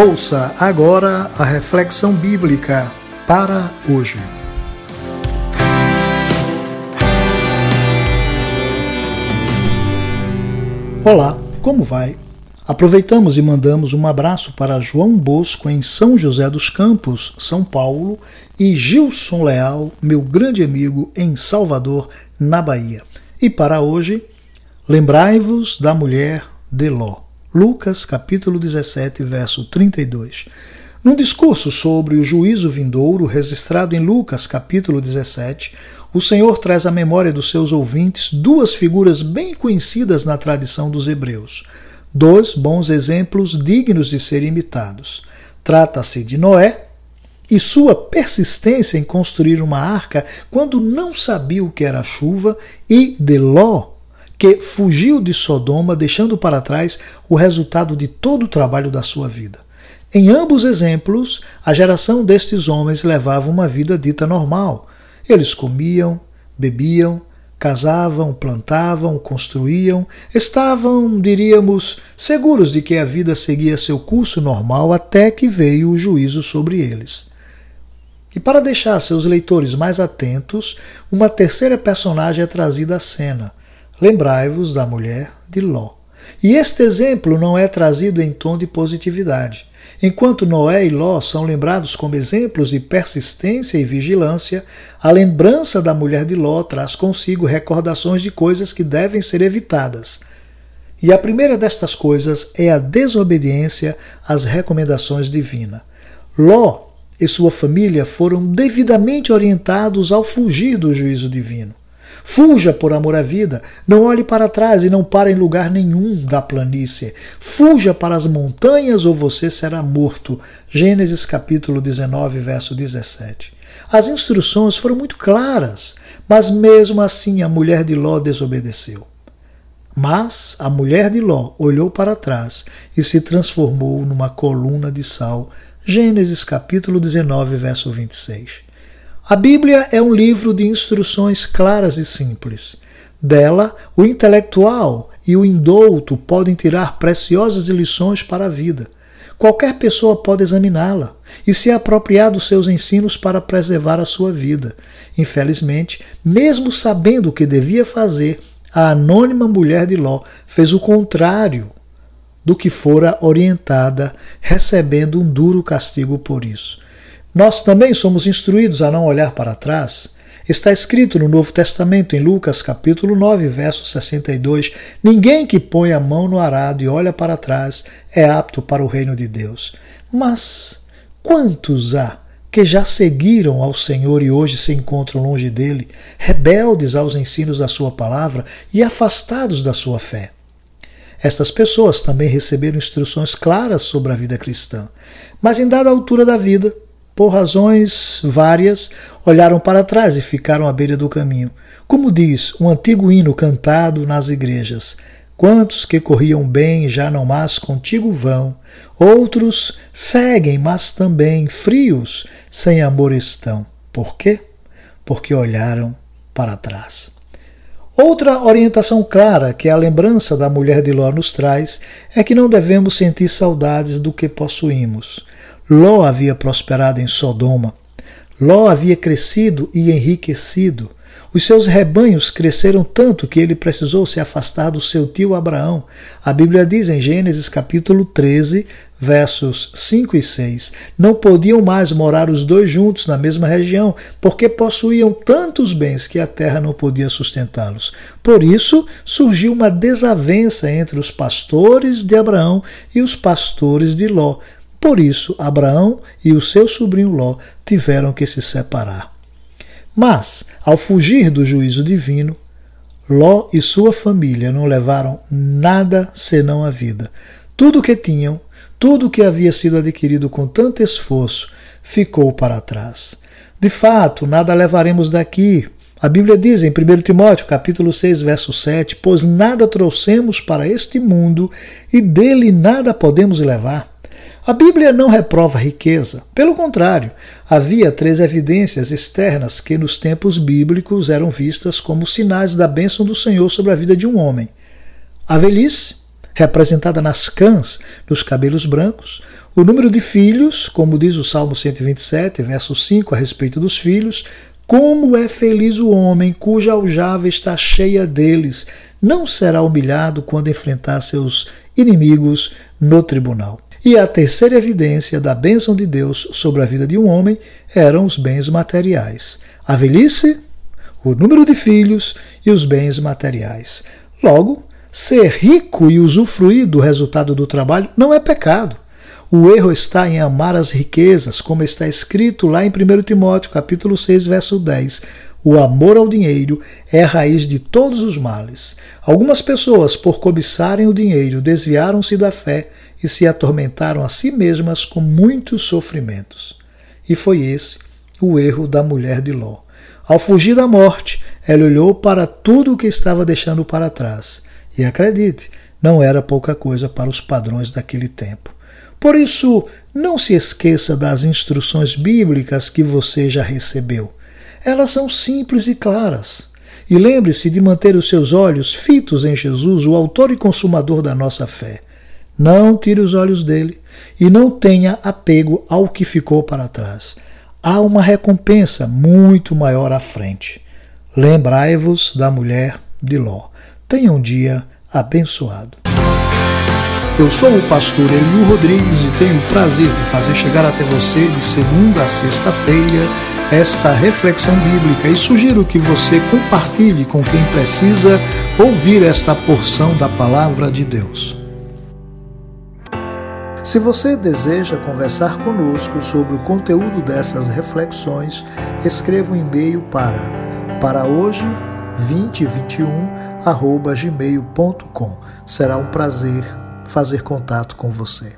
Ouça agora a reflexão bíblica para hoje. Olá, como vai? Aproveitamos e mandamos um abraço para João Bosco em São José dos Campos, São Paulo, e Gilson Leal, meu grande amigo em Salvador, na Bahia. E para hoje, lembrai-vos da mulher de Ló. Lucas capítulo 17, verso 32. Num discurso sobre o juízo vindouro, registrado em Lucas capítulo 17, o Senhor traz à memória dos seus ouvintes duas figuras bem conhecidas na tradição dos hebreus, dois bons exemplos dignos de serem imitados. Trata-se de Noé e sua persistência em construir uma arca quando não sabia o que era chuva, e de Ló, que fugiu de Sodoma, deixando para trás o resultado de todo o trabalho da sua vida. Em ambos exemplos, a geração destes homens levava uma vida dita normal. Eles comiam, bebiam, casavam, plantavam, construíam, estavam, diríamos, seguros de que a vida seguia seu curso normal até que veio o juízo sobre eles. E para deixar seus leitores mais atentos, uma terceira personagem é trazida à cena, Lembrai-vos da mulher de Ló. E este exemplo não é trazido em tom de positividade. Enquanto Noé e Ló são lembrados como exemplos de persistência e vigilância, a lembrança da mulher de Ló traz consigo recordações de coisas que devem ser evitadas. E a primeira destas coisas é a desobediência às recomendações divinas. Ló e sua família foram devidamente orientados ao fugir do juízo divino. Fuja por amor à vida, não olhe para trás e não pare em lugar nenhum da planície. Fuja para as montanhas ou você será morto. Gênesis capítulo 19, verso 17. As instruções foram muito claras, mas mesmo assim a mulher de Ló desobedeceu. Mas a mulher de Ló olhou para trás e se transformou numa coluna de sal. Gênesis capítulo 19, verso 26. A Bíblia é um livro de instruções claras e simples. Dela, o intelectual e o indouto podem tirar preciosas lições para a vida. Qualquer pessoa pode examiná-la e se apropriar dos seus ensinos para preservar a sua vida. Infelizmente, mesmo sabendo o que devia fazer, a anônima mulher de Ló fez o contrário do que fora orientada, recebendo um duro castigo por isso. Nós também somos instruídos a não olhar para trás. Está escrito no Novo Testamento, em Lucas capítulo 9, verso 62: Ninguém que põe a mão no arado e olha para trás é apto para o reino de Deus. Mas quantos há que já seguiram ao Senhor e hoje se encontram longe dele, rebeldes aos ensinos da sua palavra e afastados da sua fé? Estas pessoas também receberam instruções claras sobre a vida cristã, mas em dada altura da vida, por razões várias, olharam para trás e ficaram à beira do caminho. Como diz um antigo hino cantado nas igrejas: Quantos que corriam bem já não mais contigo vão, outros seguem, mas também frios, sem amor estão. Por quê? Porque olharam para trás. Outra orientação clara que a lembrança da mulher de Ló nos traz é que não devemos sentir saudades do que possuímos. Ló havia prosperado em Sodoma. Ló havia crescido e enriquecido. Os seus rebanhos cresceram tanto que ele precisou se afastar do seu tio Abraão. A Bíblia diz em Gênesis capítulo 13, versos 5 e 6: Não podiam mais morar os dois juntos na mesma região, porque possuíam tantos bens que a terra não podia sustentá-los. Por isso surgiu uma desavença entre os pastores de Abraão e os pastores de Ló, por isso, Abraão e o seu sobrinho Ló tiveram que se separar. Mas, ao fugir do juízo divino, Ló e sua família não levaram nada senão a vida. Tudo o que tinham, tudo o que havia sido adquirido com tanto esforço, ficou para trás. De fato, nada levaremos daqui. A Bíblia diz em 1 Timóteo, capítulo 6, verso 7, pois nada trouxemos para este mundo e dele nada podemos levar. A Bíblia não reprova a riqueza. Pelo contrário, havia três evidências externas que nos tempos bíblicos eram vistas como sinais da bênção do Senhor sobre a vida de um homem: a velhice, representada nas cãs dos cabelos brancos, o número de filhos, como diz o Salmo 127, verso 5, a respeito dos filhos, como é feliz o homem cuja aljava está cheia deles, não será humilhado quando enfrentar seus inimigos no tribunal. E a terceira evidência da bênção de Deus sobre a vida de um homem eram os bens materiais. A velhice, o número de filhos e os bens materiais. Logo, ser rico e usufruir do resultado do trabalho não é pecado. O erro está em amar as riquezas, como está escrito lá em 1 Timóteo, capítulo 6, verso 10. O amor ao dinheiro é a raiz de todos os males. Algumas pessoas, por cobiçarem o dinheiro, desviaram-se da fé e se atormentaram a si mesmas com muitos sofrimentos. E foi esse o erro da mulher de Ló. Ao fugir da morte, ela olhou para tudo o que estava deixando para trás. E acredite, não era pouca coisa para os padrões daquele tempo. Por isso, não se esqueça das instruções bíblicas que você já recebeu. Elas são simples e claras. E lembre-se de manter os seus olhos fitos em Jesus, o Autor e Consumador da nossa fé. Não tire os olhos dele e não tenha apego ao que ficou para trás. Há uma recompensa muito maior à frente. Lembrai-vos da mulher de Ló. Tenha um dia abençoado. Eu sou o pastor Eliu Rodrigues e tenho o prazer de fazer chegar até você de segunda a sexta-feira esta reflexão bíblica e sugiro que você compartilhe com quem precisa ouvir esta porção da palavra de Deus. Se você deseja conversar conosco sobre o conteúdo dessas reflexões, escreva um e-mail para para hoje 2021 gmail.com. Será um prazer fazer contato com você.